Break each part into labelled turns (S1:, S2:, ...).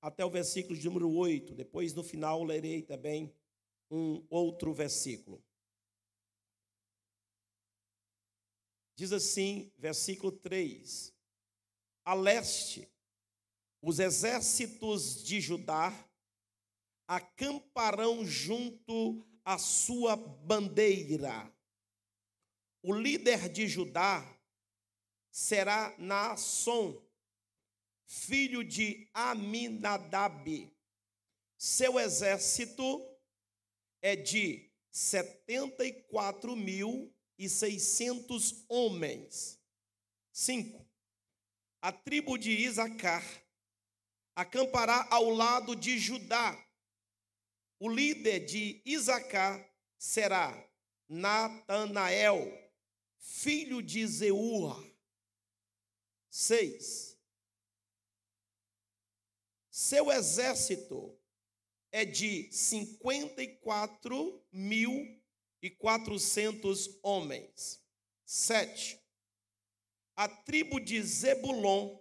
S1: até o versículo de número 8. Depois, no final, lerei também um outro versículo. Diz assim, versículo 3: A leste, os exércitos de Judá acamparão junto à sua bandeira. O líder de Judá será Naasson, filho de Aminadab. Seu exército é de 74.600 homens. 5. A tribo de Isacar acampará ao lado de Judá. O líder de Isacar será Natanael, filho de Zeua. 6. Seu exército é de 54 mil e 400 homens. 7. A tribo de Zebulon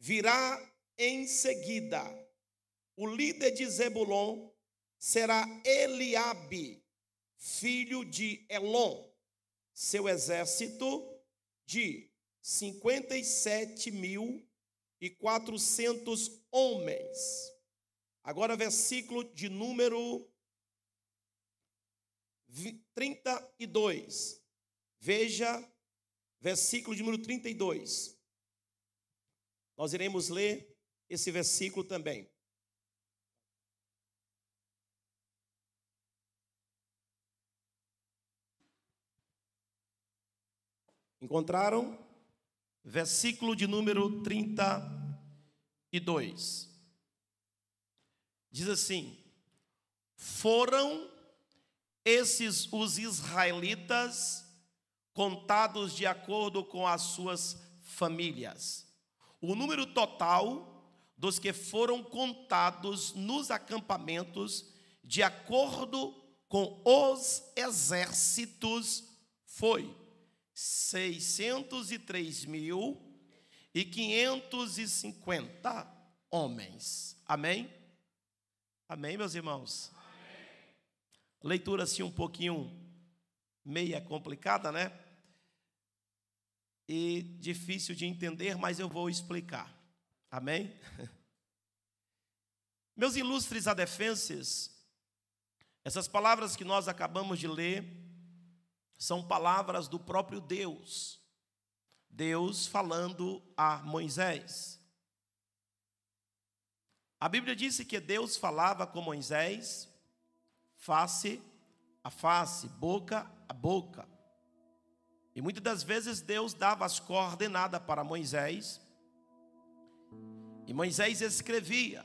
S1: virá em seguida. O líder de Zebulon será Eliabe, filho de Elon. Seu exército de 57 mil e 400 homens. Agora, versículo de número 32. Veja, versículo de número 32. Nós iremos ler esse versículo também. Encontraram? Versículo de número 32. Diz assim: Foram esses os israelitas contados de acordo com as suas famílias. O número total dos que foram contados nos acampamentos, de acordo com os exércitos, foi 603 mil e 550 homens. Amém? Amém, meus irmãos? Amém. Leitura assim um pouquinho meia complicada, né? E difícil de entender, mas eu vou explicar. Amém? Meus ilustres adefenses, essas palavras que nós acabamos de ler são palavras do próprio Deus. Deus falando a Moisés. A Bíblia disse que Deus falava com Moisés face a face, boca a boca. E muitas das vezes Deus dava as coordenadas para Moisés. E Moisés escrevia.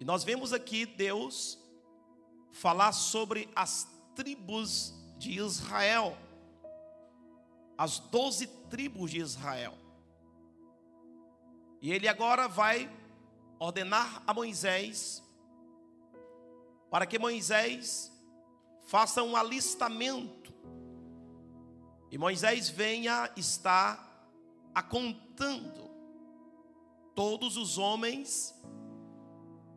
S1: E nós vemos aqui Deus falar sobre as tribos de Israel. As doze tribos de Israel. E ele agora vai ordenar a Moisés para que Moisés faça um alistamento e Moisés venha estar acontando todos os homens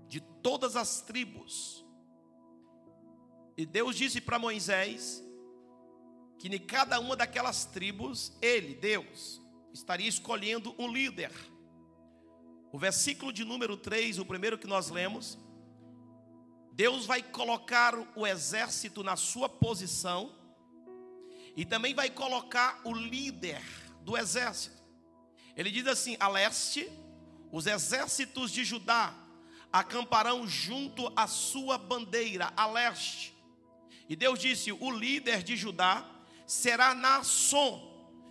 S1: de todas as tribos. E Deus disse para Moisés que em cada uma daquelas tribos, ele, Deus, estaria escolhendo um líder o versículo de número 3, o primeiro que nós lemos, Deus vai colocar o exército na sua posição e também vai colocar o líder do exército. Ele diz assim: a leste, os exércitos de Judá acamparão junto à sua bandeira, a leste. E Deus disse: o líder de Judá será Naasson,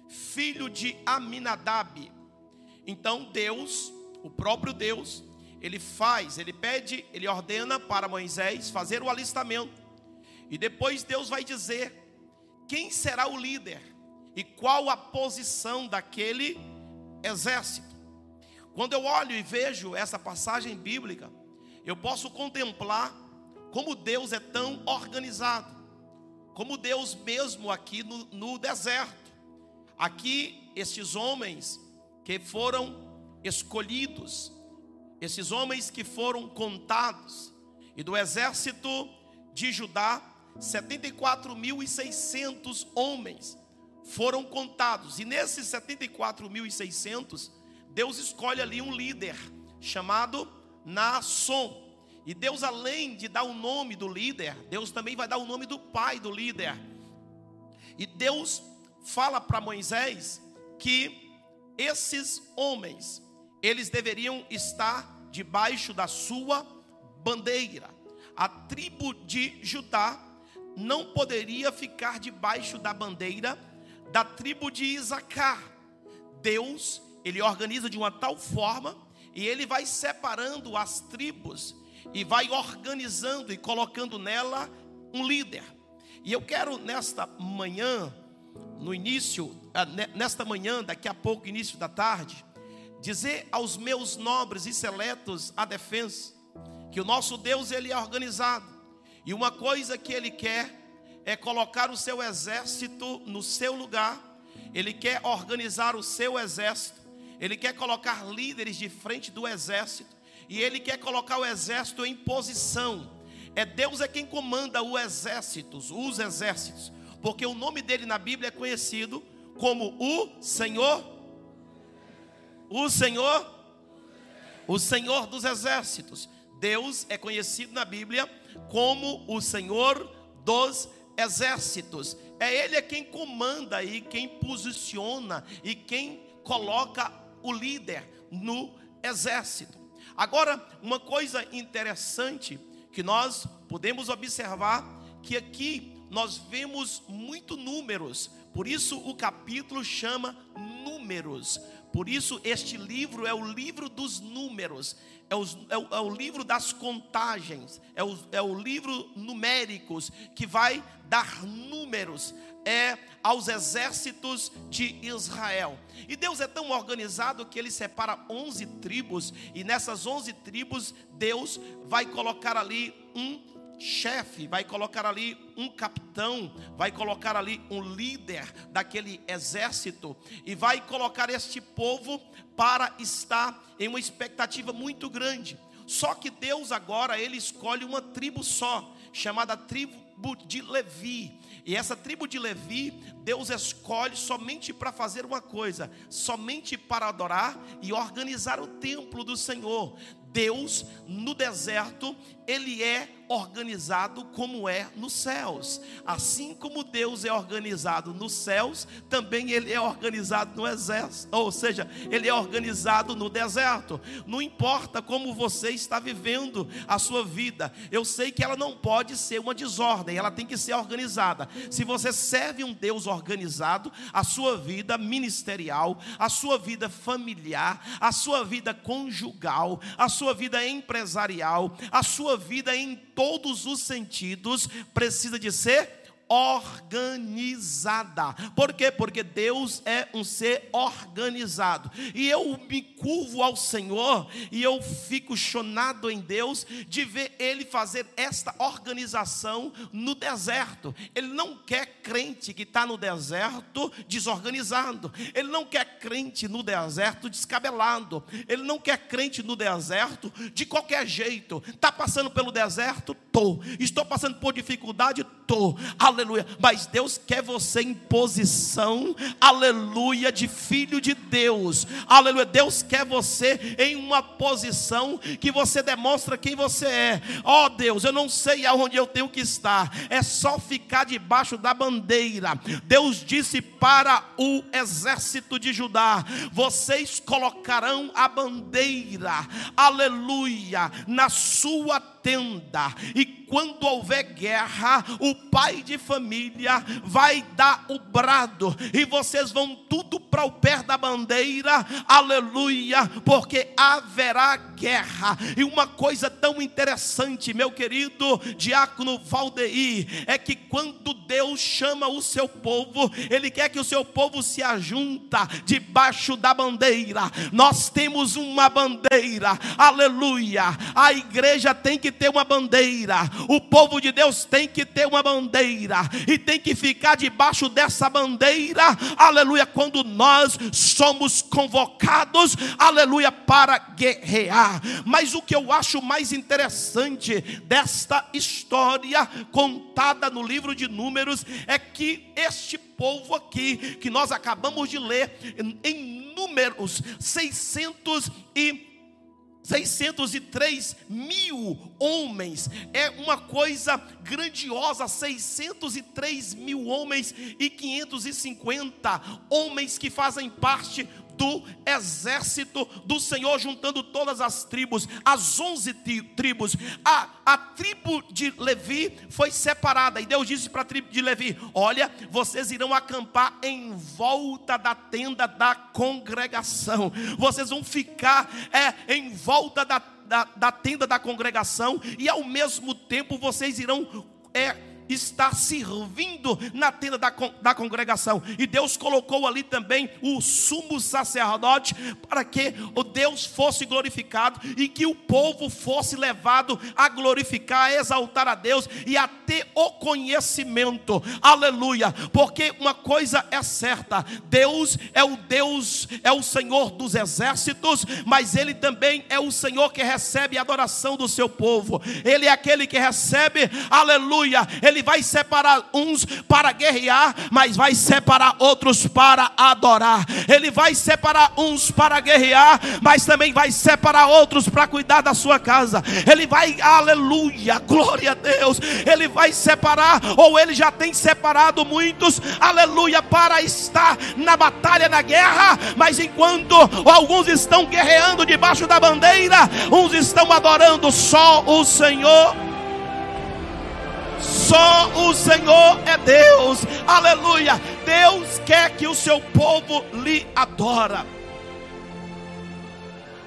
S1: filho de Aminadab. Então Deus o próprio Deus, ele faz, ele pede, ele ordena para Moisés fazer o alistamento. E depois Deus vai dizer quem será o líder e qual a posição daquele exército. Quando eu olho e vejo essa passagem bíblica, eu posso contemplar como Deus é tão organizado, como Deus mesmo aqui no, no deserto. Aqui, estes homens que foram escolhidos, esses homens que foram contados, e do exército de Judá, 74.600 homens foram contados. E nesses 74.600, Deus escolhe ali um líder chamado Naasson. E Deus, além de dar o nome do líder, Deus também vai dar o nome do pai do líder. E Deus fala para Moisés que esses homens, eles deveriam estar debaixo da sua bandeira. A tribo de Judá não poderia ficar debaixo da bandeira da tribo de Isacar. Deus, ele organiza de uma tal forma e ele vai separando as tribos e vai organizando e colocando nela um líder. E eu quero nesta manhã, no início, ah, nesta manhã, daqui a pouco, início da tarde, dizer aos meus nobres e seletos a defesa que o nosso Deus ele é organizado. E uma coisa que ele quer é colocar o seu exército no seu lugar. Ele quer organizar o seu exército. Ele quer colocar líderes de frente do exército e ele quer colocar o exército em posição. É Deus é quem comanda os exércitos, os exércitos, porque o nome dele na Bíblia é conhecido como o Senhor, o Senhor, o Senhor dos exércitos. Deus é conhecido na Bíblia como o Senhor dos exércitos. É Ele é quem comanda e quem posiciona e quem coloca o líder no exército. Agora, uma coisa interessante que nós podemos observar que aqui nós vemos muito números, por isso o capítulo chama números. Por isso este livro é o livro dos números, é, os, é, o, é o, livro das contagens, é é o livro numéricos que vai dar números é aos exércitos de Israel. E Deus é tão organizado que ele separa 11 tribos e nessas 11 tribos Deus vai colocar ali um chefe, vai colocar ali um capitão, vai colocar ali um líder daquele exército e vai colocar este povo para estar em uma expectativa muito grande. Só que Deus agora ele escolhe uma tribo só, chamada tribo de Levi. E essa tribo de Levi, Deus escolhe somente para fazer uma coisa, somente para adorar e organizar o templo do Senhor. Deus no deserto, ele é organizado como é nos céus. Assim como Deus é organizado nos céus, também ele é organizado no exército, ou seja, ele é organizado no deserto. Não importa como você está vivendo a sua vida, eu sei que ela não pode ser uma desordem, ela tem que ser organizada. Se você serve um Deus organizado, a sua vida ministerial, a sua vida familiar, a sua vida conjugal, a sua vida empresarial, a sua vida em todos os sentidos precisa de ser organizada. Por quê? Porque Deus é um ser organizado. E eu me curvo ao Senhor e eu fico chonado em Deus de ver Ele fazer esta organização no deserto. Ele não quer crente que está no deserto desorganizado. Ele não quer crente no deserto descabelado. Ele não quer crente no deserto de qualquer jeito. Está passando pelo deserto? Tô. Estou passando por dificuldade? Tô aleluia. Mas Deus quer você em posição, aleluia, de filho de Deus, aleluia. Deus quer você em uma posição que você demonstra quem você é. Ó oh, Deus, eu não sei aonde eu tenho que estar, é só ficar debaixo da bandeira. Deus disse para o exército de Judá: vocês colocarão a bandeira, aleluia, na sua tenda, e quando houver guerra, o pai de família vai dar o brado, e vocês vão tudo para o pé da bandeira, aleluia, porque haverá guerra. E uma coisa tão interessante, meu querido diácono Valdeir, é que quando Deus chama o seu povo, Ele quer que o seu povo se ajunta debaixo da bandeira. Nós temos uma bandeira, aleluia. A igreja tem que ter uma bandeira. o povo de Deus tem que ter uma bandeira e tem que ficar debaixo dessa bandeira, aleluia, quando nós somos convocados, aleluia, para guerrear. Mas o que eu acho mais interessante desta história contada no livro de Números é que este povo aqui, que nós acabamos de ler, em Números 600 e 603 mil homens, é uma coisa grandiosa. 603 mil homens e 550 homens que fazem parte do exército do Senhor, juntando todas as tribos, as onze tribos. A, a tribo de Levi foi separada, e Deus disse para a tribo de Levi: Olha, vocês irão acampar em volta da tenda da congregação, vocês vão ficar é, em volta da, da, da tenda da congregação, e ao mesmo tempo vocês irão. É, está servindo na tenda da, da congregação. E Deus colocou ali também o sumo sacerdote para que o Deus fosse glorificado e que o povo fosse levado a glorificar, a exaltar a Deus e a ter o conhecimento. Aleluia! Porque uma coisa é certa: Deus é o Deus, é o Senhor dos exércitos, mas Ele também é o Senhor que recebe a adoração do seu povo. Ele é aquele que recebe, aleluia. Ele ele vai separar uns para guerrear, mas vai separar outros para adorar. Ele vai separar uns para guerrear, mas também vai separar outros para cuidar da sua casa. Ele vai, aleluia, glória a Deus. Ele vai separar, ou ele já tem separado muitos, aleluia, para estar na batalha, na guerra, mas enquanto alguns estão guerreando debaixo da bandeira, uns estão adorando só o Senhor. Só o Senhor é Deus. Aleluia. Deus quer que o seu povo lhe adora.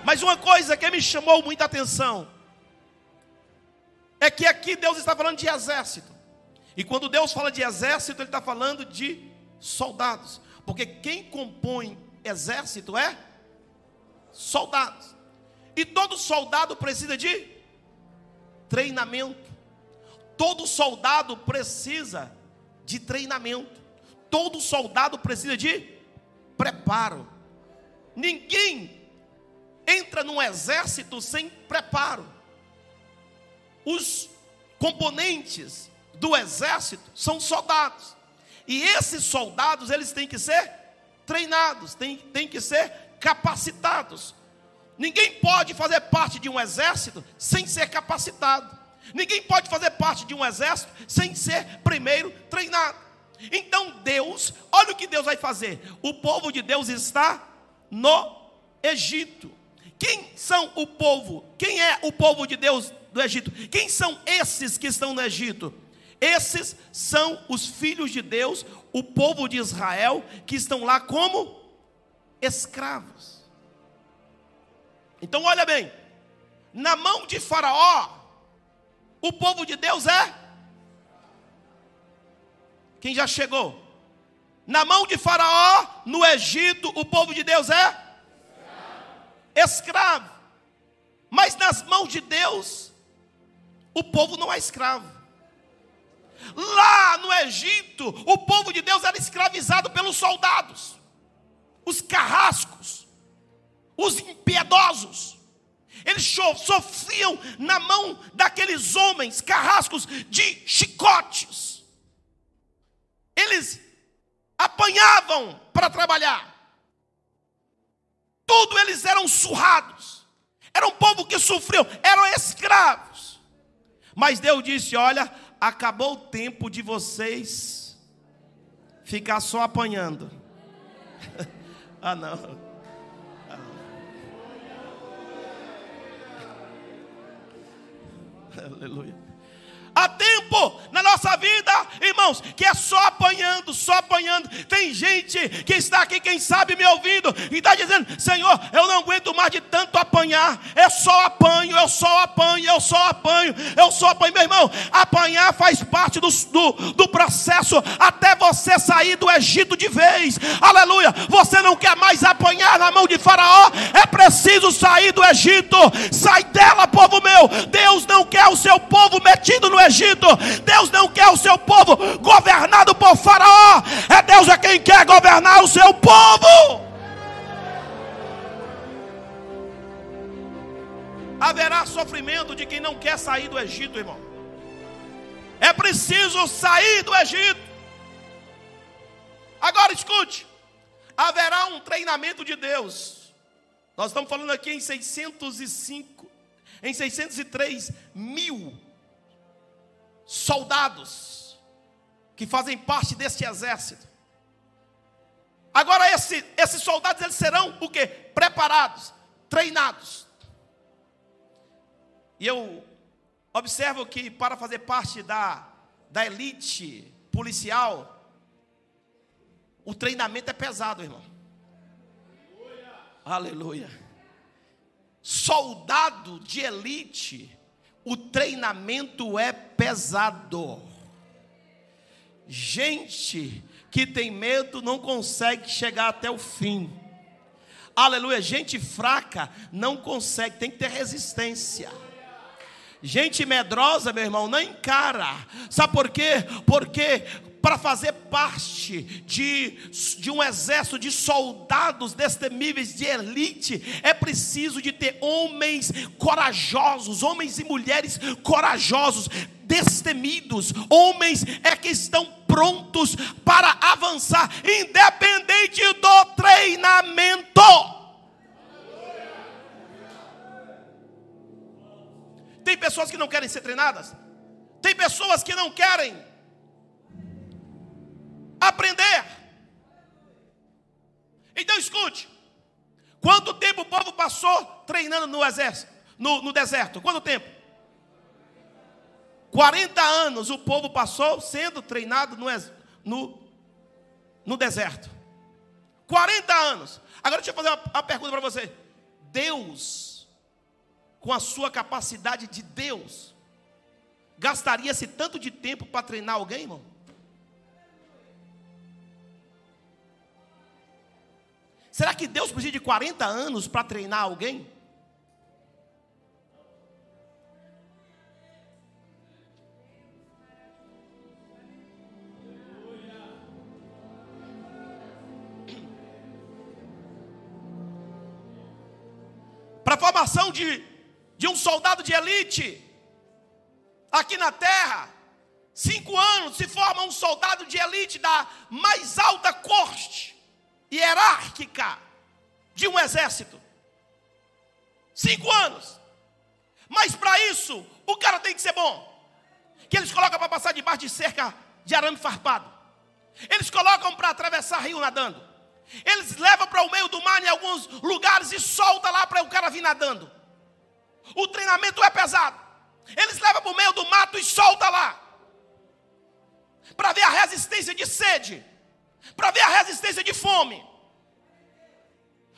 S1: Mas uma coisa que me chamou muita atenção é que aqui Deus está falando de exército. E quando Deus fala de exército, Ele está falando de soldados. Porque quem compõe exército é soldados. E todo soldado precisa de treinamento. Todo soldado precisa de treinamento. Todo soldado precisa de preparo. Ninguém entra num exército sem preparo. Os componentes do exército são soldados. E esses soldados, eles têm que ser treinados, têm, têm que ser capacitados. Ninguém pode fazer parte de um exército sem ser capacitado. Ninguém pode fazer parte de um exército sem ser primeiro treinado. Então Deus, olha o que Deus vai fazer. O povo de Deus está no Egito. Quem são o povo? Quem é o povo de Deus do Egito? Quem são esses que estão no Egito? Esses são os filhos de Deus, o povo de Israel, que estão lá como escravos. Então, olha bem, na mão de Faraó, o povo de Deus é? Quem já chegou? Na mão de Faraó, no Egito, o povo de Deus é? Escravo. Mas nas mãos de Deus, o povo não é escravo. Lá no Egito, o povo de Deus era escravizado pelos soldados, os carrascos, os impiedosos. Eles sofriam na mão daqueles homens carrascos de chicotes. Eles apanhavam para trabalhar. Tudo eles eram surrados. Era um povo que sofreu, eram escravos. Mas Deus disse: Olha, acabou o tempo de vocês ficar só apanhando. ah, não. Aleluia. Há tempo na nossa vida, irmãos, que é só apanhando, só apanhando. Tem gente que está aqui, quem sabe, me ouvindo, e está dizendo: Senhor, eu não aguento mais de tanto apanhar. Eu só apanho, eu só apanho, eu só apanho, eu só apanho. Meu irmão, apanhar faz parte do, do, do processo até você sair do Egito de vez. Aleluia. Você não quer mais apanhar na mão de Faraó, é preciso sair do Egito. Sai dela, povo meu. Deus não quer o seu povo metido no Egito. Deus não quer o seu povo governado por Faraó. É Deus é quem quer governar o seu povo. Haverá sofrimento de quem não quer sair do Egito, irmão. É preciso sair do Egito. Agora escute: haverá um treinamento de Deus. Nós estamos falando aqui em 605, em 603 mil soldados que fazem parte deste exército. Agora esse, esses soldados eles serão o que? Preparados, treinados. E eu observo que para fazer parte da, da elite policial, o treinamento é pesado, irmão. Aleluia. Aleluia. Soldado de elite, o treinamento é pesado. Gente que tem medo não consegue chegar até o fim. Aleluia. Gente fraca não consegue, tem que ter resistência. Gente medrosa, meu irmão, não encara. Sabe por quê? Porque para fazer parte de, de um exército de soldados destemíveis de elite, é preciso de ter homens corajosos, homens e mulheres corajosos, destemidos, homens é que estão prontos para avançar, independente do treinamento. Tem pessoas que não querem ser treinadas, tem pessoas que não querem aprender. Então escute: quanto tempo o povo passou treinando no exército, no, no deserto? Quanto tempo? 40 anos o povo passou sendo treinado no, no, no deserto. 40 anos. Agora deixa eu fazer uma, uma pergunta para você. Deus, com a sua capacidade de Deus, gastaria esse tanto de tempo para treinar alguém, irmão? Será que Deus precisa de 40 anos para treinar alguém? Para a formação de, de um soldado de elite, aqui na terra, cinco anos se forma um soldado de elite da mais alta corte hierárquica de um exército. Cinco anos. Mas para isso, o cara tem que ser bom. Que eles colocam para passar debaixo de cerca de arame farpado. Eles colocam para atravessar rio nadando. Eles levam para o meio do mar em alguns lugares e soltam lá para o cara vir nadando. O treinamento é pesado. Eles levam para o meio do mato e soltam lá. Para ver a resistência de sede para ver a resistência de fome.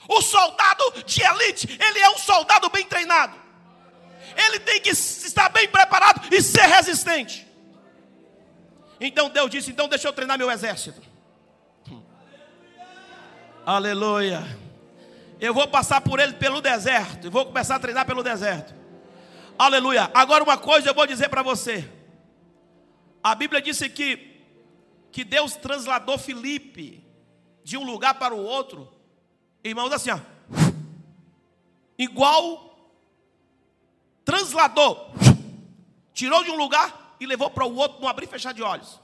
S1: O soldado de elite, ele é um soldado bem treinado. Ele tem que estar bem preparado e ser resistente. Então Deus disse: então deixa eu treinar meu exército. Aleluia. Eu vou passar por ele pelo deserto. E vou começar a treinar pelo deserto. Aleluia. Agora uma coisa eu vou dizer para você. A Bíblia disse que que Deus transladou Filipe de um lugar para o outro, irmãos, assim, ó, igual transladou, tirou de um lugar e levou para o outro, não abrir e fechar de olhos.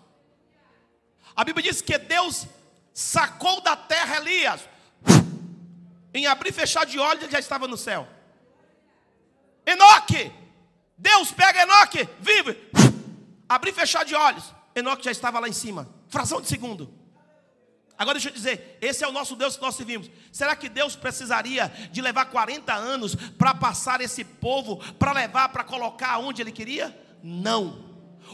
S1: A Bíblia diz que Deus sacou da terra Elias, em abrir e fechar de olhos, ele já estava no céu. Enoque, Deus pega Enoque, vive, abrir e fechar de olhos, Enoque já estava lá em cima fração de segundo. Agora deixa eu dizer, esse é o nosso Deus que nós servimos. Será que Deus precisaria de levar 40 anos para passar esse povo, para levar, para colocar onde ele queria? Não.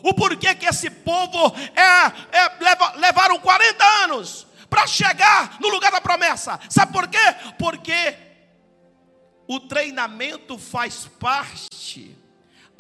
S1: O porquê que esse povo é, é leva, levaram 40 anos para chegar no lugar da promessa? Sabe por quê? Porque o treinamento faz parte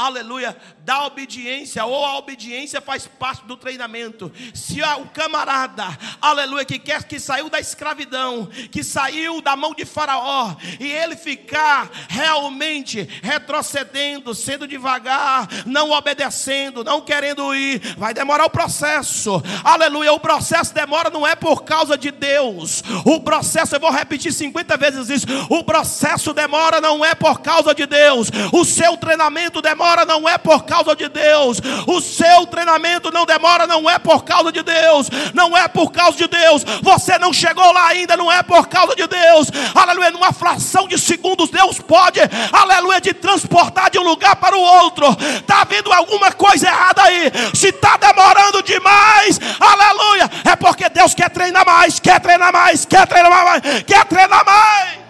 S1: aleluia, da obediência, ou a obediência faz parte do treinamento. Se o camarada, aleluia, que quer que saiu da escravidão, que saiu da mão de Faraó, e ele ficar realmente retrocedendo, sendo devagar, não obedecendo, não querendo ir, vai demorar o processo, aleluia. O processo demora não é por causa de Deus, o processo, eu vou repetir 50 vezes isso, o processo demora não é por causa de Deus, o seu treinamento demora não é por causa de Deus, o seu treinamento não demora não é por causa de Deus, não é por causa de Deus, você não chegou lá ainda, não é por causa de Deus, aleluia, numa fração de segundos, Deus pode, aleluia, te transportar de um lugar para o outro, está vendo alguma coisa errada aí, se está demorando demais, aleluia, é porque Deus quer treinar mais, quer treinar mais, quer treinar mais, quer treinar mais.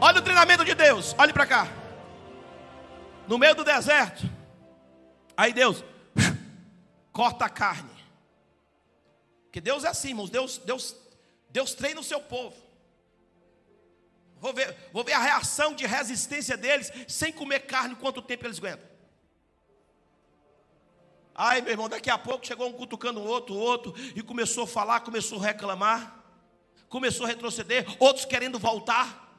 S1: Olha o treinamento de Deus, olhe para cá. No meio do deserto, aí Deus corta a carne. Porque Deus é assim, irmãos. Deus, Deus, Deus treina o seu povo. Vou ver, vou ver a reação de resistência deles sem comer carne, quanto tempo eles aguentam. Ai, meu irmão, daqui a pouco chegou um cutucando o outro, o outro, e começou a falar, começou a reclamar, começou a retroceder, outros querendo voltar,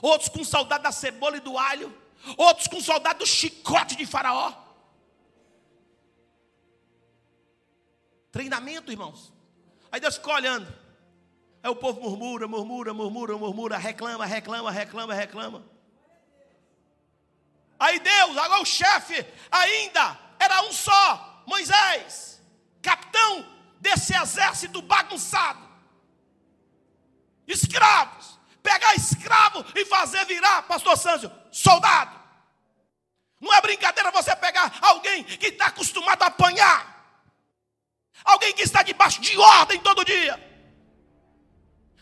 S1: outros com saudade da cebola e do alho, outros com saudade do chicote de Faraó. Treinamento, irmãos. Aí Deus ficou olhando. Aí o povo murmura, murmura, murmura, murmura, reclama, reclama, reclama, reclama. Aí Deus, agora o chefe ainda era um só, Moisés, capitão desse exército bagunçado. Escravos, pegar escravo e fazer virar, pastor Sâncio, soldado. Não é brincadeira você pegar alguém que está acostumado a apanhar. Alguém que está debaixo de ordem todo dia.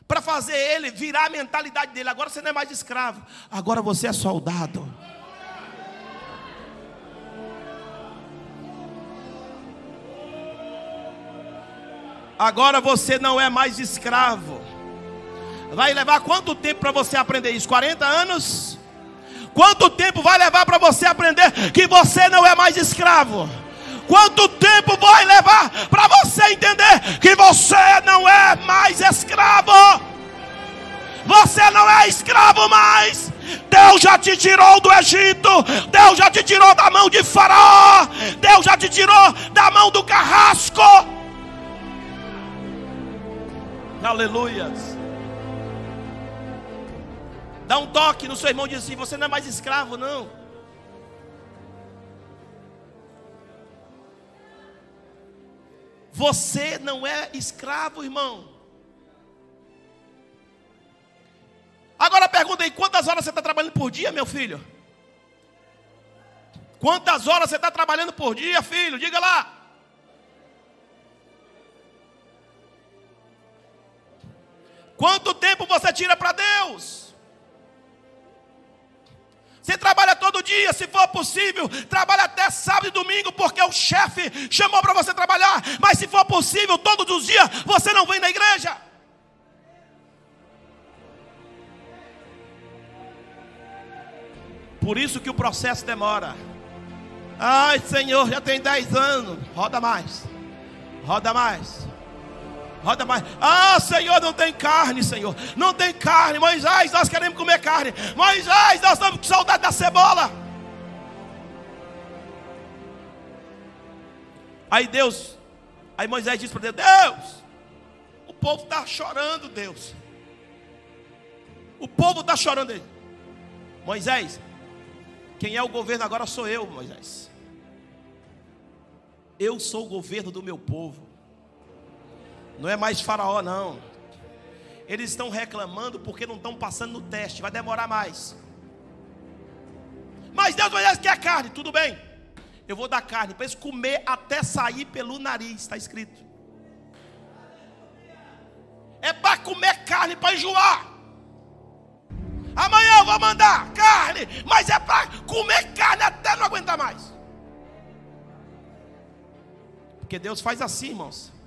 S1: Para fazer ele virar a mentalidade dele. Agora você não é mais escravo. Agora você é soldado. Agora você não é mais escravo. Vai levar quanto tempo para você aprender isso? 40 anos? Quanto tempo vai levar para você aprender que você não é mais escravo? Quanto tempo vai levar para você entender que você não é mais escravo? Você não é escravo mais. Deus já te tirou do Egito. Deus já te tirou da mão de Faraó. Deus já te tirou da mão do carrasco. Aleluias. Dá um toque no seu irmão e diz assim: Você não é mais escravo, não. Você não é escravo, irmão. Agora pergunta aí: quantas horas você está trabalhando por dia, meu filho? Quantas horas você está trabalhando por dia, filho? Diga lá. Quanto tempo você tira para Deus? Você trabalha todo dia, se for possível, trabalha até sábado e domingo, porque o chefe chamou para você trabalhar. Mas se for possível, todos os dias, você não vem na igreja. Por isso que o processo demora. Ai, Senhor, já tem 10 anos. Roda mais. Roda mais. Roda mais. Ah, Senhor, não tem carne, Senhor. Não tem carne. Moisés, nós queremos comer carne. Moisés, nós estamos com saudade da cebola. Aí Deus, aí Moisés disse para Deus: Deus, o povo está chorando, Deus. O povo está chorando. Ele. Moisés, quem é o governo agora sou eu, Moisés. Eu sou o governo do meu povo. Não é mais Faraó, não. Eles estão reclamando porque não estão passando no teste, vai demorar mais. Mas Deus vai dizer que é carne, tudo bem. Eu vou dar carne para eles comer até sair pelo nariz, está escrito. É para comer carne para enjoar. Amanhã eu vou mandar carne, mas é para comer carne até não aguentar mais. Porque Deus faz assim, irmãos.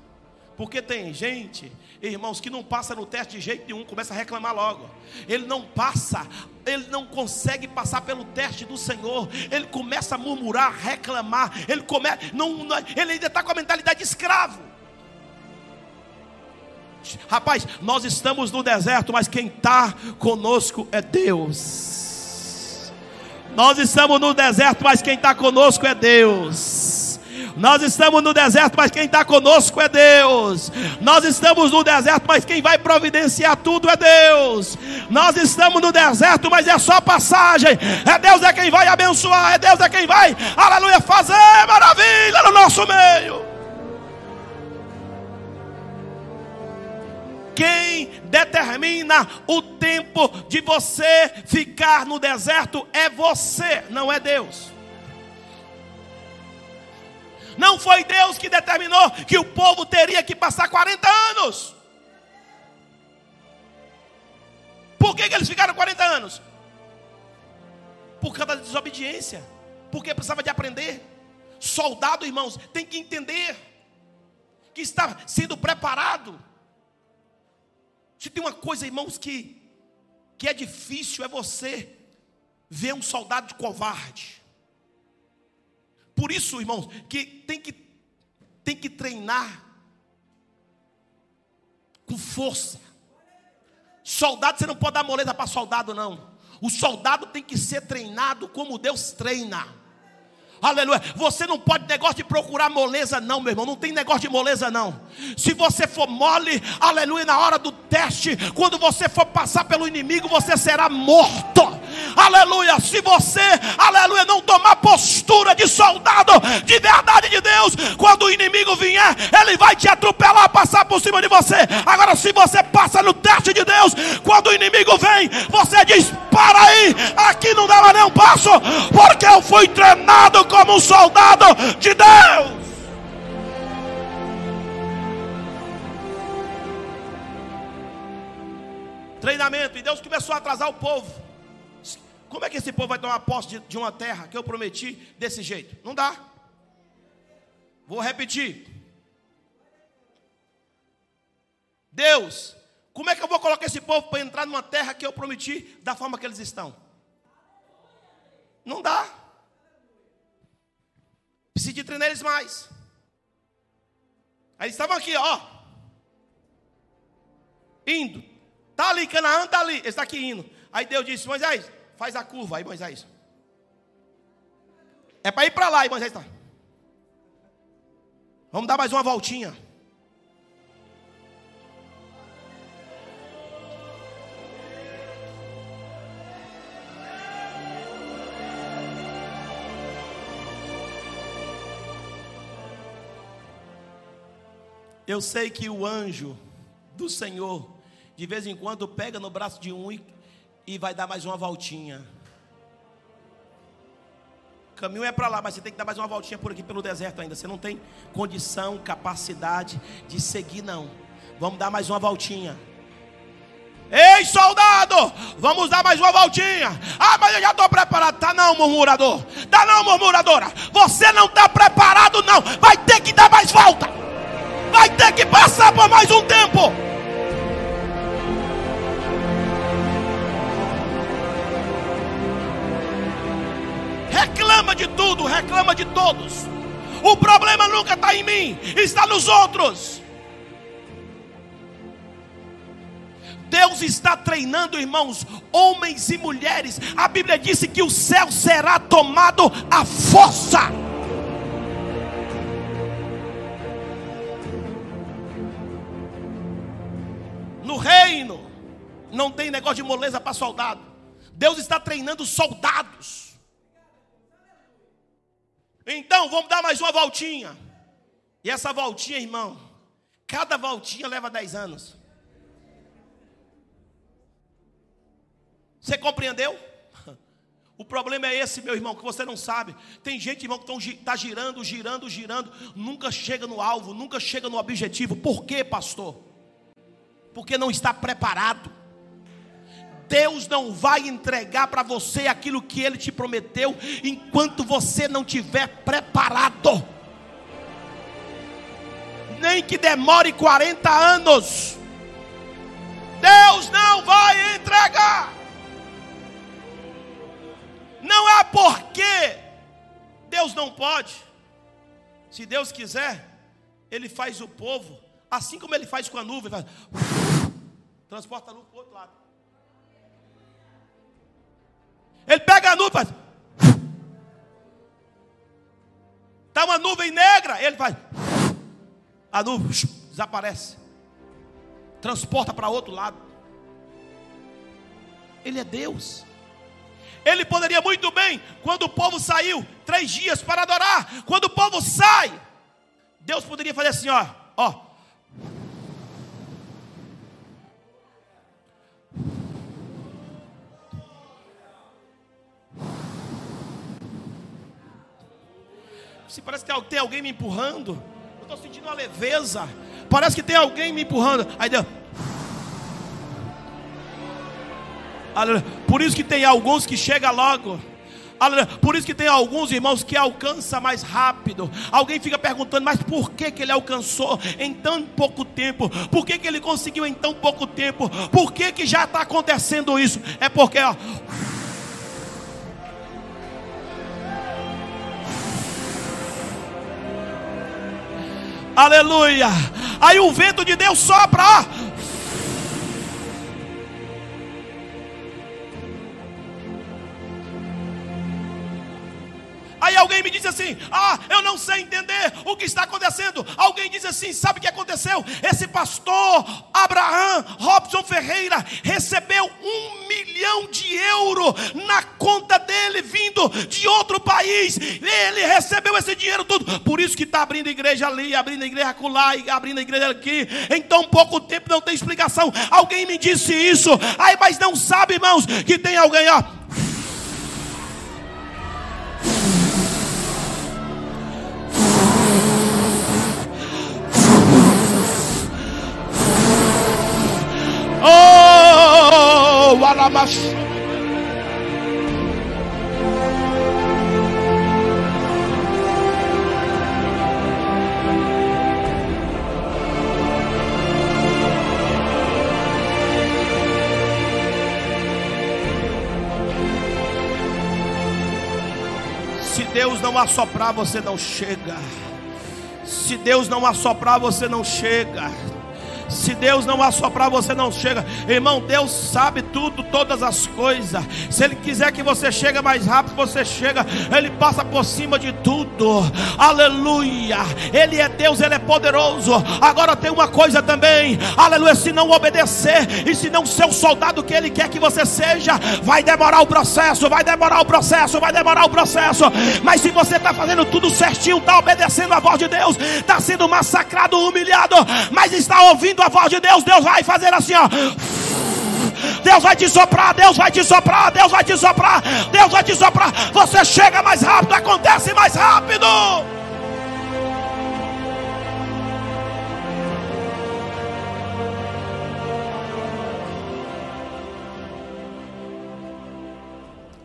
S1: Porque tem gente, irmãos, que não passa no teste de jeito nenhum, começa a reclamar logo. Ele não passa, ele não consegue passar pelo teste do Senhor. Ele começa a murmurar, reclamar. Ele começa, não, não ele ainda está com a mentalidade de escravo. Rapaz, nós estamos no deserto, mas quem está conosco é Deus. Nós estamos no deserto, mas quem está conosco é Deus. Nós estamos no deserto, mas quem está conosco é Deus. Nós estamos no deserto, mas quem vai providenciar tudo é Deus. Nós estamos no deserto, mas é só passagem. É Deus é quem vai abençoar, é Deus é quem vai, aleluia, fazer maravilha no nosso meio. Quem determina o tempo de você ficar no deserto é você, não é Deus. Não foi Deus que determinou que o povo teria que passar 40 anos. Por que, que eles ficaram 40 anos? Por causa da desobediência. Porque precisava de aprender. Soldado, irmãos, tem que entender que está sendo preparado. Se tem uma coisa, irmãos, que, que é difícil, é você ver um soldado de covarde. Por isso, irmãos, que tem que, tem que treinar com força. Soldado, você não pode dar moleza para soldado, não. O soldado tem que ser treinado como Deus treina. Aleluia. Você não pode negócio de procurar moleza, não, meu irmão. Não tem negócio de moleza, não. Se você for mole, aleluia, na hora do teste, quando você for passar pelo inimigo, você será morto. Aleluia. Se você, aleluia, não tomar postura de soldado de verdade de Deus, quando o inimigo vier, ele vai te atropelar, passar por cima de você. Agora, se você passa no teste de Deus, quando o inimigo vem, você diz: Para aí, aqui não dava nem um passo, porque eu fui treinado como um soldado de Deus. Treinamento, e Deus começou a atrasar o povo. Como é que esse povo vai tomar posse de, uma terra que eu prometi desse jeito? Não dá. Vou repetir. Deus, como é que eu vou colocar esse povo para entrar numa terra que eu prometi da forma que eles estão? Não dá. Preciso de treinar eles mais. Aí eles estavam aqui, ó. Indo. Tá ali, Canaã tá ali. Ele está aqui indo. Aí Deus disse: Moisés, faz a curva aí, Moisés. É para ir para lá, e Moisés está. Vamos dar mais uma voltinha. Eu sei que o anjo do Senhor, de vez em quando, pega no braço de um e, e vai dar mais uma voltinha. O caminho é para lá, mas você tem que dar mais uma voltinha por aqui pelo deserto ainda. Você não tem condição, capacidade de seguir, não. Vamos dar mais uma voltinha. Ei, soldado, vamos dar mais uma voltinha. Ah, mas eu já estou preparado. Tá não, murmurador. Tá não, murmuradora. Você não está preparado, não. Vai ter que dar mais volta vai ter que passar por mais um tempo. Reclama de tudo, reclama de todos. O problema nunca está em mim, está nos outros. Deus está treinando, irmãos, homens e mulheres. A Bíblia disse que o céu será tomado à força. No reino, não tem negócio de moleza para soldado. Deus está treinando soldados. Então, vamos dar mais uma voltinha. E essa voltinha, irmão, cada voltinha leva 10 anos. Você compreendeu? O problema é esse, meu irmão, que você não sabe. Tem gente, irmão, que está girando, girando, girando, nunca chega no alvo, nunca chega no objetivo. Por quê, pastor? porque não está preparado. Deus não vai entregar para você aquilo que Ele te prometeu enquanto você não tiver preparado. nem que demore 40 anos. Deus não vai entregar. Não é porque Deus não pode. Se Deus quiser, Ele faz o povo, assim como Ele faz com a nuvem, faz, transporta a nuvem para o outro lado. Ele pega a nuvem, faz, está uma nuvem negra, ele faz, a nuvem desaparece, transporta para outro lado. Ele é Deus. Ele poderia muito bem, quando o povo saiu, três dias para adorar, quando o povo sai, Deus poderia fazer assim: ó, ó. Se parece que tem alguém me empurrando, eu estou sentindo uma leveza. Parece que tem alguém me empurrando. Aí Deus. Por isso que tem alguns que chega logo. Por isso que tem alguns irmãos que alcança mais rápido. Alguém fica perguntando, mas por que, que ele alcançou em tão pouco tempo? Por que, que ele conseguiu em tão pouco tempo? Por que, que já está acontecendo isso? É porque, ó. Aleluia! Aí o vento de Deus sopra, ó. Aí alguém me diz assim: Ah, eu não sei entender o que está acontecendo. Alguém diz assim: Sabe o que aconteceu? Esse pastor Abraão Robson Ferreira recebeu um milhão de euro na conta dele, vindo de outro país. Ele recebeu esse dinheiro tudo. Por isso que está abrindo igreja ali, abrindo igreja acolá e abrindo igreja aqui. Em tão pouco tempo não tem explicação. Alguém me disse isso. Aí, mas não sabe, irmãos, que tem alguém, ó Alamash. Se Deus não assoprar, você não chega. Se Deus não assoprar, você não chega. Se Deus não assoprar, você não chega. Irmão, Deus sabe tudo, todas as coisas. Se Ele quiser que você chegue mais rápido, você chega. Ele passa por cima de tudo. Aleluia. Ele é Deus, Ele é poderoso. Agora tem uma coisa também. Aleluia. Se não obedecer e se não ser o soldado que Ele quer que você seja, vai demorar o processo, vai demorar o processo, vai demorar o processo. Mas se você está fazendo tudo certinho, está obedecendo a voz de Deus, está sendo massacrado, humilhado, mas está ouvindo a voz de Deus, Deus vai fazer assim, ó. Deus vai te soprar, Deus vai te soprar, Deus vai te soprar, Deus vai te soprar. Você chega mais rápido, acontece mais rápido.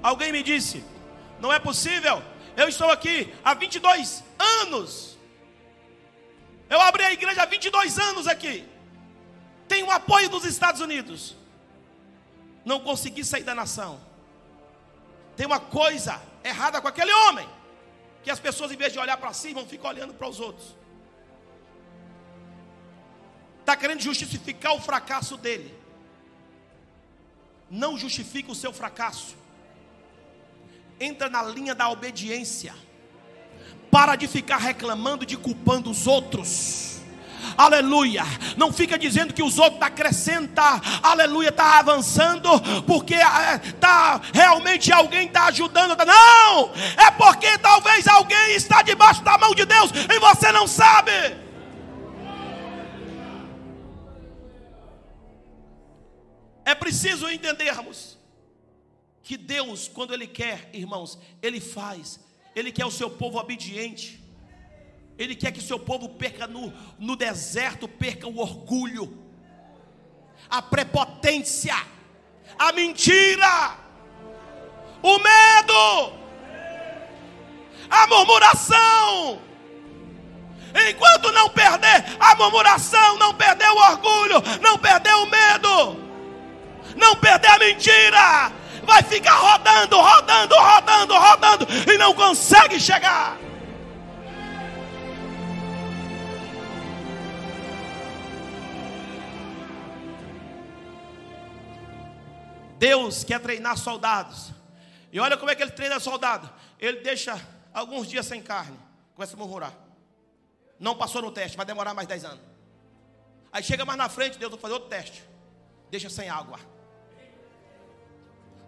S1: Alguém me disse: não é possível. Eu estou aqui há 22 anos. Eu abri a igreja há 22 anos aqui tem o apoio dos Estados Unidos. Não consegui sair da nação. Tem uma coisa errada com aquele homem. Que as pessoas, em vez de olhar para si, vão ficar olhando para os outros. Está querendo justificar o fracasso dele. Não justifica o seu fracasso. Entra na linha da obediência. Para de ficar reclamando, de culpando os outros aleluia. Não fica dizendo que os outros estão tá crescendo, tá, aleluia, está avançando, porque é, realmente alguém está ajudando. Tá, não, é porque talvez alguém está debaixo da mão de Deus e você não sabe. É preciso entendermos que Deus, quando Ele quer, irmãos, Ele faz. Ele quer o seu povo obediente. Ele quer que seu povo perca no, no deserto, perca o orgulho, a prepotência, a mentira, o medo, a murmuração. enquanto não perder a murmuração, não perder o orgulho, não perder o medo, não perder a mentira, vai ficar rodando, rodando, rodando, rodando e não consegue chegar. Deus quer treinar soldados. E olha como é que ele treina soldado. Ele deixa alguns dias sem carne. Começa a murmurar. Não passou no teste, vai demorar mais 10 anos. Aí chega mais na frente, Deus vai fazer outro teste. Deixa sem água.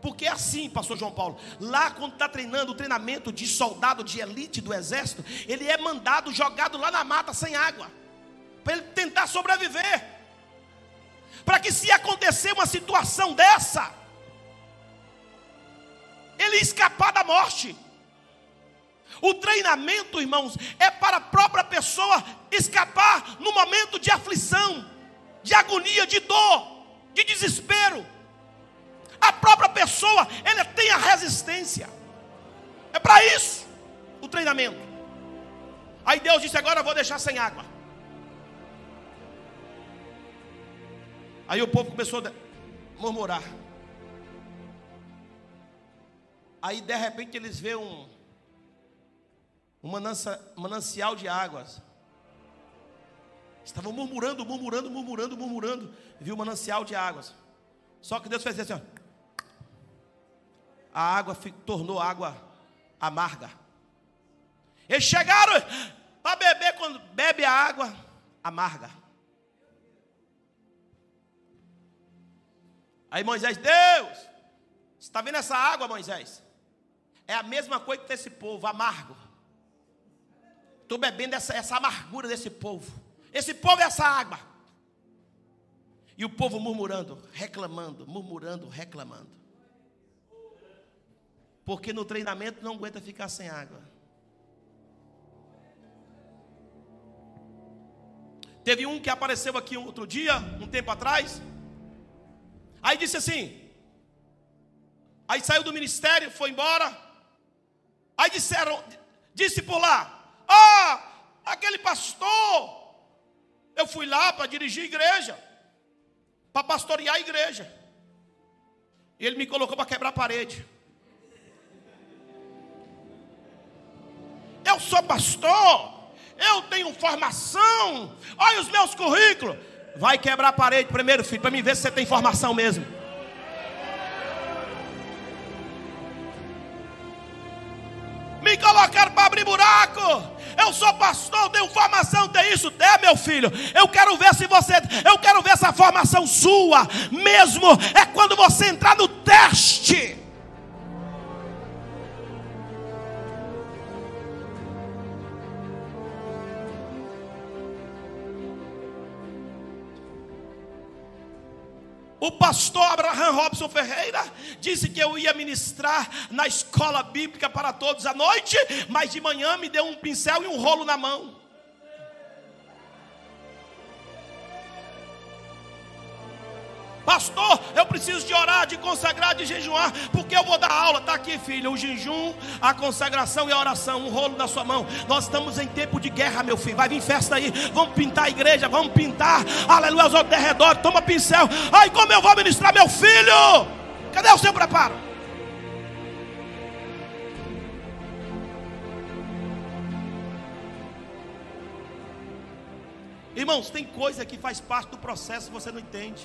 S1: Porque é assim, pastor João Paulo. Lá, quando está treinando o treinamento de soldado de elite do exército, ele é mandado, jogado lá na mata sem água. Para ele tentar sobreviver. Para que se acontecer uma situação dessa, ele escapar da morte. O treinamento, irmãos, é para a própria pessoa escapar no momento de aflição, de agonia, de dor, de desespero. A própria pessoa, ela tem a resistência. É para isso o treinamento. Aí Deus disse: Agora eu vou deixar sem água. Aí o povo começou a murmurar. Aí de repente eles vê um, um manancial de águas. Estavam murmurando, murmurando, murmurando, murmurando. Viu o manancial de águas. Só que Deus fez assim: ó. a água tornou água amarga. Eles chegaram para beber, quando bebe a água amarga. Aí Moisés, Deus, está vendo essa água, Moisés? É a mesma coisa que esse povo, amargo. Estou bebendo essa, essa amargura desse povo. Esse povo é essa água. E o povo murmurando, reclamando, murmurando, reclamando. Porque no treinamento não aguenta ficar sem água. Teve um que apareceu aqui outro dia, um tempo atrás. Aí disse assim: Aí saiu do ministério, foi embora. Aí disseram, disse por lá: Ah, aquele pastor. Eu fui lá para dirigir a igreja, para pastorear a igreja. E ele me colocou para quebrar a parede. Eu sou pastor, eu tenho formação. Olha os meus currículos. Vai quebrar a parede primeiro, filho, para me ver se você tem formação mesmo. Me colocaram para abrir buraco. Eu sou pastor, tenho formação, tem isso, tem, meu filho. Eu quero ver se você, eu quero ver essa formação sua, mesmo é quando você entrar no teste. O pastor Abraham Robson Ferreira disse que eu ia ministrar na escola bíblica para todos à noite, mas de manhã me deu um pincel e um rolo na mão. Pastor, eu preciso de orar, de consagrar, de jejuar, porque eu vou dar aula. Está aqui, filho, o jejum, a consagração e a oração, um rolo na sua mão. Nós estamos em tempo de guerra, meu filho. Vai vir festa aí, vamos pintar a igreja, vamos pintar, aleluia, os outros redor, toma pincel. Ai, como eu vou ministrar meu filho? Cadê o seu preparo? Irmãos, tem coisa que faz parte do processo e você não entende.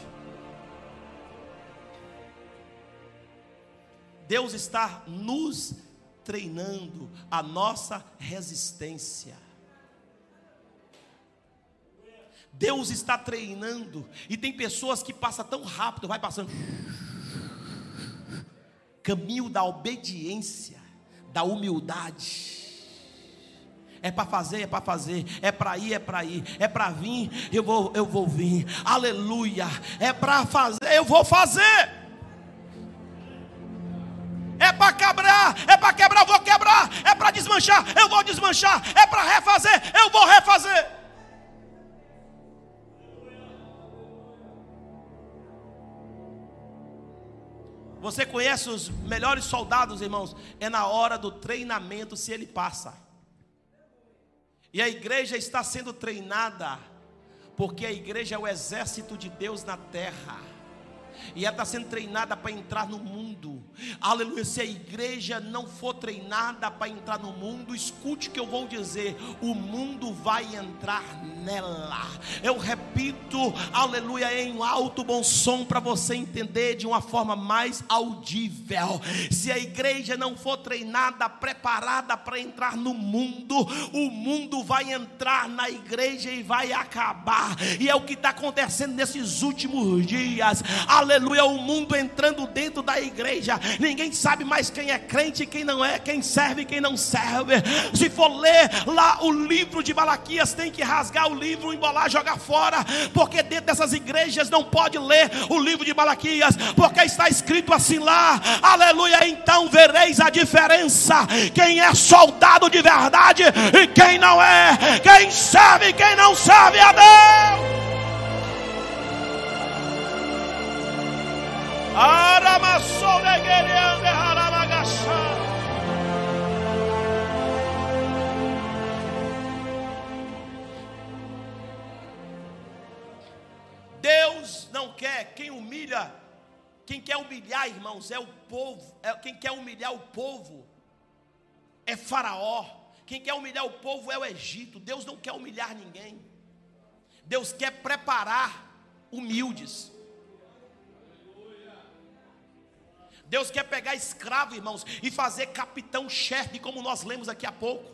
S1: Deus está nos treinando a nossa resistência. Deus está treinando, e tem pessoas que passam tão rápido, vai passando. Caminho da obediência, da humildade. É para fazer, é para fazer, é para ir, é para ir, é para vir, eu vou, eu vou vir. Aleluia. É para fazer, eu vou fazer quebrar, é para quebrar, eu vou quebrar, é para desmanchar, eu vou desmanchar, é para refazer, eu vou refazer. Você conhece os melhores soldados, irmãos? É na hora do treinamento se ele passa. E a igreja está sendo treinada, porque a igreja é o exército de Deus na terra. E ela está sendo treinada para entrar no mundo. Aleluia. Se a igreja não for treinada para entrar no mundo, escute o que eu vou dizer: o mundo vai entrar nela. Eu repito, aleluia, em alto bom som para você entender de uma forma mais audível. Se a igreja não for treinada, preparada para entrar no mundo, o mundo vai entrar na igreja e vai acabar. E é o que está acontecendo nesses últimos dias. Aleluia, o mundo entrando dentro da igreja. Ninguém sabe mais quem é crente e quem não é, quem serve e quem não serve. Se for ler lá o livro de Malaquias, tem que rasgar o livro, embolar, jogar fora, porque dentro dessas igrejas não pode ler o livro de Malaquias, porque está escrito assim lá. Aleluia, então vereis a diferença. Quem é soldado de verdade e quem não é, quem serve e quem não serve a Deus. Deus não quer quem humilha, quem quer humilhar, irmãos, é o povo, é quem quer humilhar o povo é Faraó. Quem quer humilhar o povo é o Egito. Deus não quer humilhar ninguém. Deus quer preparar humildes. Deus quer pegar escravo, irmãos, e fazer capitão-chefe, como nós lemos aqui a pouco.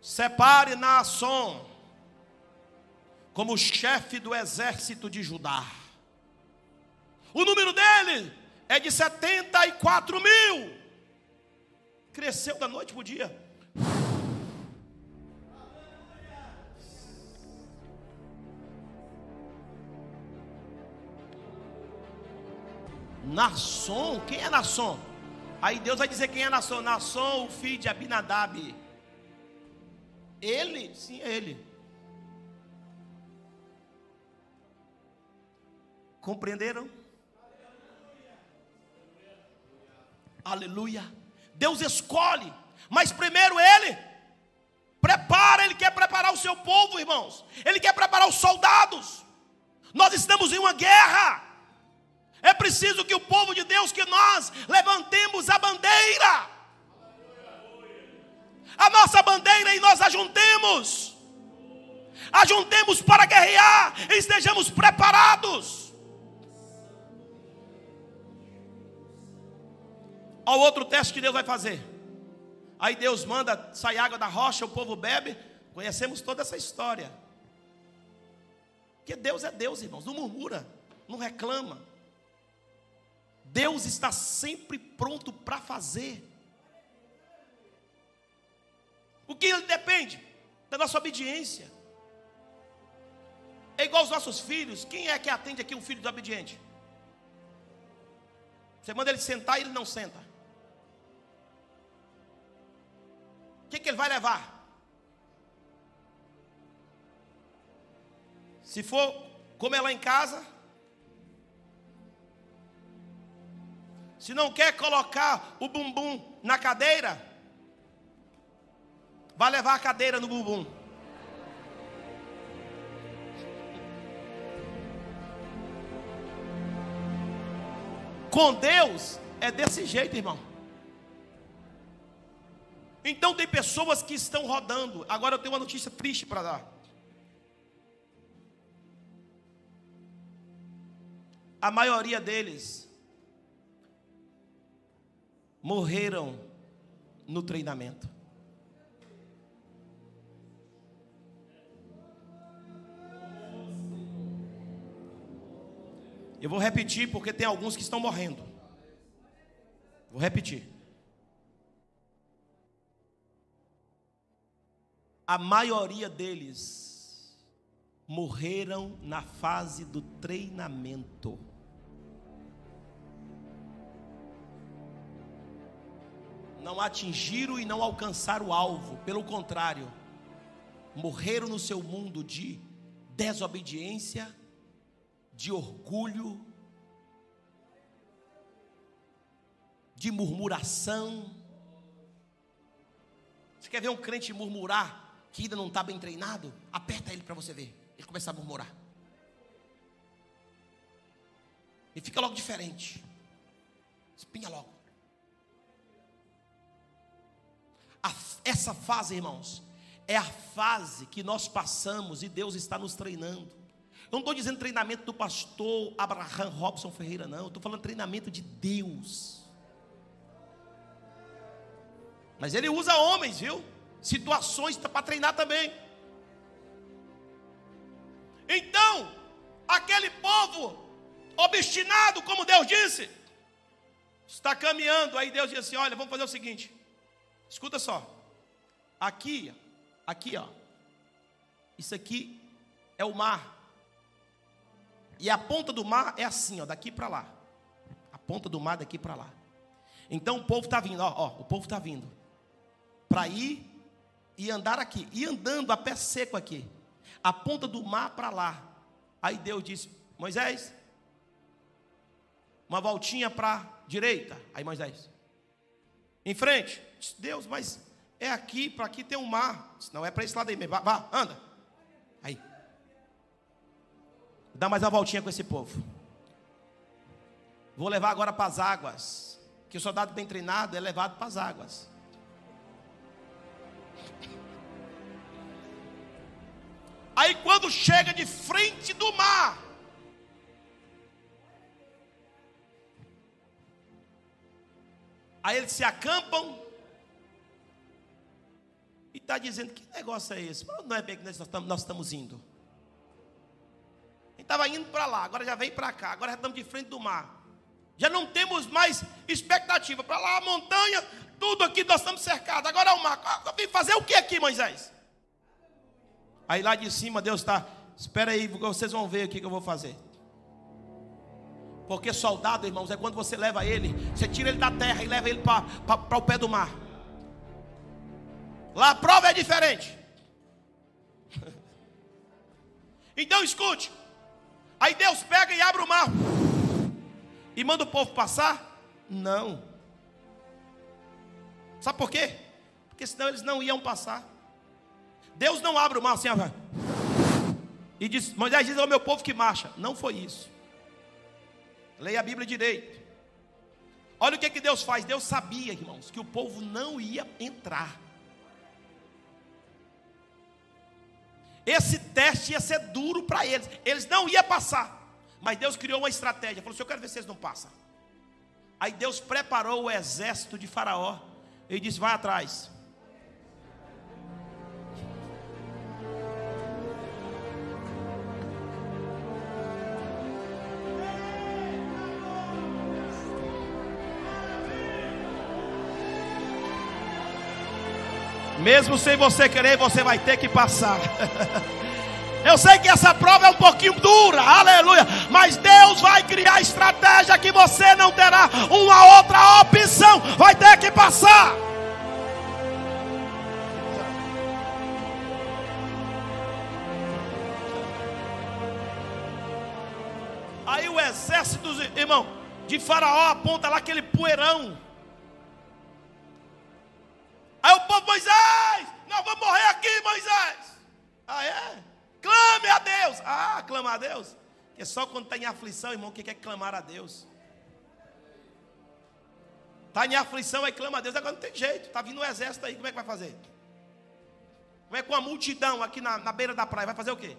S1: Separe Naasson como chefe do exército de Judá. O número dele é de 74 mil. Cresceu da noite para o dia. Nasson, quem é Nasson? Aí Deus vai dizer quem é Nasson. Nasson, o filho de Abinadab. Ele, sim, é ele. Compreenderam? Aleluia. Deus escolhe, mas primeiro ele prepara, ele quer preparar o seu povo, irmãos. Ele quer preparar os soldados. Nós estamos em uma guerra. É preciso que o povo de Deus, que nós levantemos a bandeira. A nossa bandeira e nós ajuntemos. Ajuntemos para guerrear e estejamos preparados. Olha o outro teste que Deus vai fazer. Aí Deus manda sair água da rocha, o povo bebe. Conhecemos toda essa história. Porque Deus é Deus, irmãos. Não murmura, não reclama. Deus está sempre pronto para fazer. O que ele depende? Da nossa obediência. É igual os nossos filhos. Quem é que atende aqui um filho desobediente? Você manda ele sentar e ele não senta. O que, que ele vai levar? Se for comer lá em casa, Se não quer colocar o bumbum na cadeira, vai levar a cadeira no bumbum. Com Deus é desse jeito, irmão. Então tem pessoas que estão rodando. Agora eu tenho uma notícia triste para dar. A maioria deles morreram no treinamento. Eu vou repetir porque tem alguns que estão morrendo. Vou repetir. A maioria deles morreram na fase do treinamento. Não atingiram e não alcançaram o alvo, pelo contrário, morreram no seu mundo de desobediência, de orgulho, de murmuração. Você quer ver um crente murmurar que ainda não está bem treinado? Aperta ele para você ver. Ele começa a murmurar. E fica logo diferente. Espinha logo. Essa fase, irmãos, é a fase que nós passamos e Deus está nos treinando. Eu não estou dizendo treinamento do pastor Abraham Robson Ferreira, não. Estou falando treinamento de Deus. Mas ele usa homens, viu? Situações para treinar também. Então, aquele povo obstinado, como Deus disse, está caminhando. Aí Deus diz assim: Olha, vamos fazer o seguinte. Escuta só. Aqui, aqui, ó. Isso aqui é o mar. E a ponta do mar é assim, ó, daqui para lá. A ponta do mar daqui para lá. Então o povo está vindo, ó, ó, o povo está vindo para ir e andar aqui, e andando a pé seco aqui, a ponta do mar para lá. Aí Deus disse: Moisés, uma voltinha para direita. Aí Moisés, em frente. Deus, mas é aqui, para aqui tem um mar. Não é para esse lado aí mesmo. Vá, vá, anda. Aí. Dá mais uma voltinha com esse povo. Vou levar agora para as águas. Que o soldado bem treinado é levado para as águas. Aí quando chega de frente do mar, aí eles se acampam e está dizendo: que negócio é esse? Não é bem que nós estamos, nós estamos indo. A gente estava indo para lá, agora já veio para cá, agora já estamos de frente do mar. Já não temos mais expectativa. Para lá a montanha, tudo aqui nós estamos cercados. Agora é o mar. Vim fazer o que aqui, Moisés? Aí lá de cima Deus está. Espera aí, vocês vão ver o que eu vou fazer. Porque soldado, irmãos, é quando você leva ele, você tira ele da terra e leva ele para o pé do mar. Lá a prova é diferente. Então escute. Aí Deus pega e abre o mar. E manda o povo passar? Não. Sabe por quê? Porque senão eles não iam passar. Deus não abre o mar assim, ó, e diz, Moisés diz ao meu povo que marcha. Não foi isso. Leia a Bíblia direito. Olha o que, que Deus faz. Deus sabia, irmãos, que o povo não ia entrar. Esse teste ia ser duro para eles. Eles não iam passar. Mas Deus criou uma estratégia. Falou assim: Eu quero ver se eles não passam. Aí Deus preparou o exército de Faraó. Ele disse: Vai atrás. Mesmo sem você querer, você vai ter que passar. Eu sei que essa prova é um pouquinho dura, aleluia. Mas Deus vai criar estratégia que você não terá uma outra opção. Vai ter que passar. Aí o exército, irmão, de Faraó aponta lá aquele poeirão. Aí o povo, Moisés, nós vamos morrer aqui, Moisés. Ah, é? Clame a Deus. Ah, clama a Deus. Porque só quando está em aflição, irmão, que quer clamar a Deus. Está em aflição, aí clama a Deus. Agora não tem jeito. Está vindo um exército aí, como é que vai fazer? Como é com a multidão aqui na, na beira da praia? Vai fazer o quê?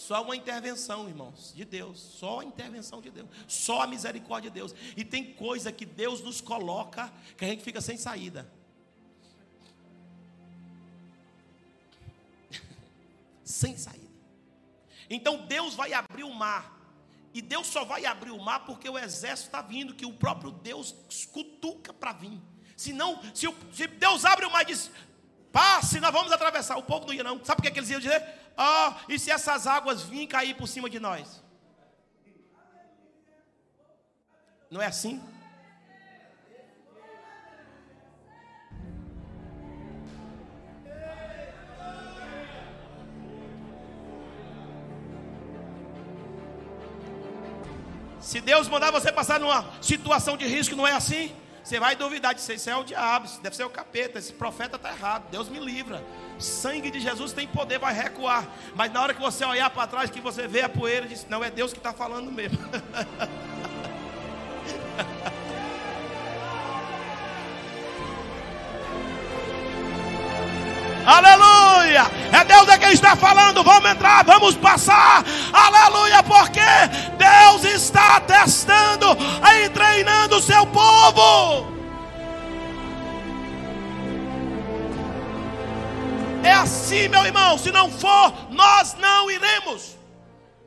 S1: Só uma intervenção, irmãos, de Deus. Só a intervenção de Deus. Só a misericórdia de Deus. E tem coisa que Deus nos coloca que a gente fica sem saída. sem saída. Então Deus vai abrir o mar. E Deus só vai abrir o mar porque o exército está vindo, que o próprio Deus cutuca para vir. Se não, se, se Deus abre o mar e diz, passe, nós vamos atravessar. O povo não ia, não. Sabe o que, é que eles iam dizer? Ah, oh, e se essas águas virem cair por cima de nós? Não é assim? Se Deus mandar você passar numa situação de risco, não é assim? Você vai duvidar de ser, é o diabo, deve ser o capeta, esse profeta está errado, Deus me livra. Sangue de Jesus tem poder, vai recuar. Mas na hora que você olhar para trás, que você vê a poeira, diz: Não, é Deus que está falando mesmo. Aleluia! É Deus é quem está falando. Vamos entrar, vamos passar. Aleluia! Porque Deus está testando e treinando o seu povo. É assim, meu irmão. Se não for, nós não iremos.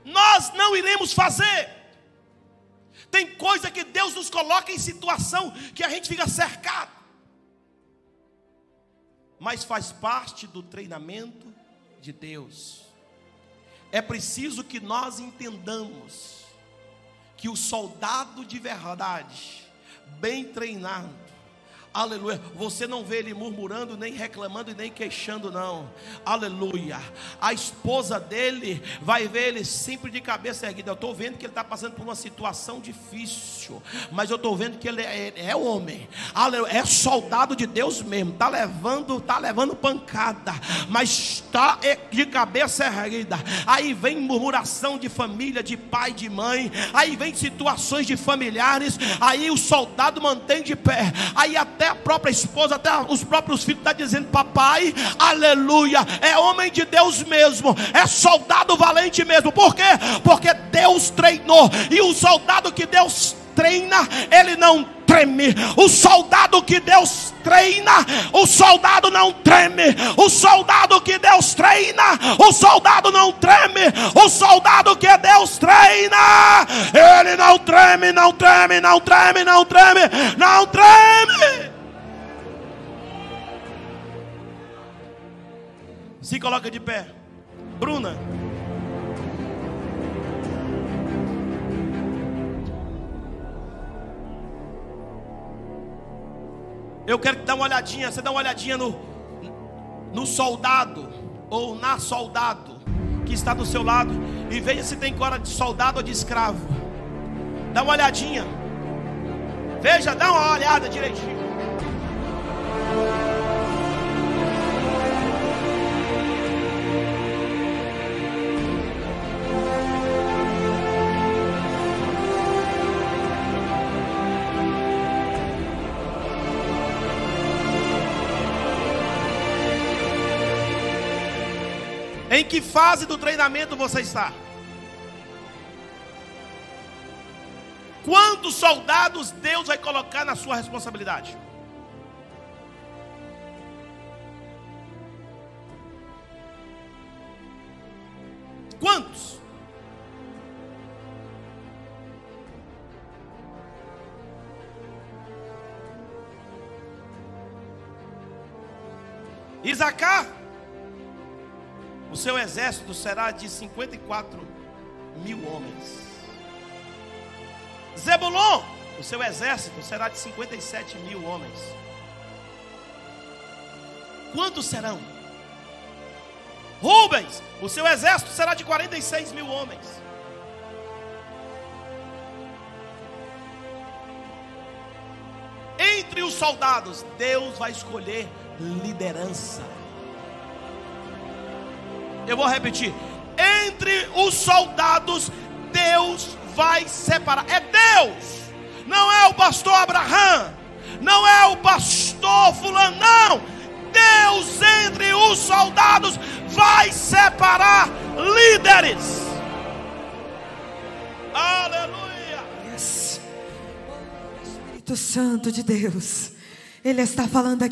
S1: Nós não iremos fazer. Tem coisa que Deus nos coloca em situação que a gente fica cercado. Mas faz parte do treinamento de Deus. É preciso que nós entendamos que o soldado de verdade, bem treinado, Aleluia. Você não vê ele murmurando, nem reclamando e nem queixando, não. Aleluia. A esposa dele vai ver ele sempre de cabeça erguida. Eu estou vendo que ele está passando por uma situação difícil. Mas eu estou vendo que ele é, é, homem. Aleluia. É soldado de Deus mesmo. Está levando, tá levando pancada. Mas está de cabeça erguida. Aí vem murmuração de família, de pai, de mãe. Aí vem situações de familiares. Aí o soldado mantém de pé. Aí até até a própria esposa, até os próprios filhos estão tá dizendo: Papai, aleluia, é homem de Deus mesmo, é soldado valente mesmo. Por quê? Porque Deus treinou, e o soldado que Deus treina, ele não treme. O soldado que Deus treina, o soldado não treme. O soldado que Deus treina, o soldado não treme. O soldado que Deus treina, ele não treme, não treme, não treme, não treme, não treme. Se coloca de pé. Bruna. Eu quero que dá uma olhadinha, você dá uma olhadinha no, no soldado ou na soldado que está do seu lado e veja se tem cora de soldado ou de escravo. Dá uma olhadinha. Veja, dá uma olhada direitinho. Em que fase do treinamento você está? Quantos soldados Deus vai colocar na sua responsabilidade? Quantos? Isacar seu exército será de 54 mil homens. Zebulon, o seu exército será de 57 mil homens. Quantos serão? Rubens, o seu exército será de 46 mil homens. Entre os soldados, Deus vai escolher liderança. Eu vou repetir. Entre os soldados, Deus vai separar. É Deus. Não é o pastor Abraão. Não é o pastor fulano. Não. Deus entre os soldados vai separar líderes. Aleluia.
S2: Yes. Espírito Santo de Deus. Ele está falando aqui.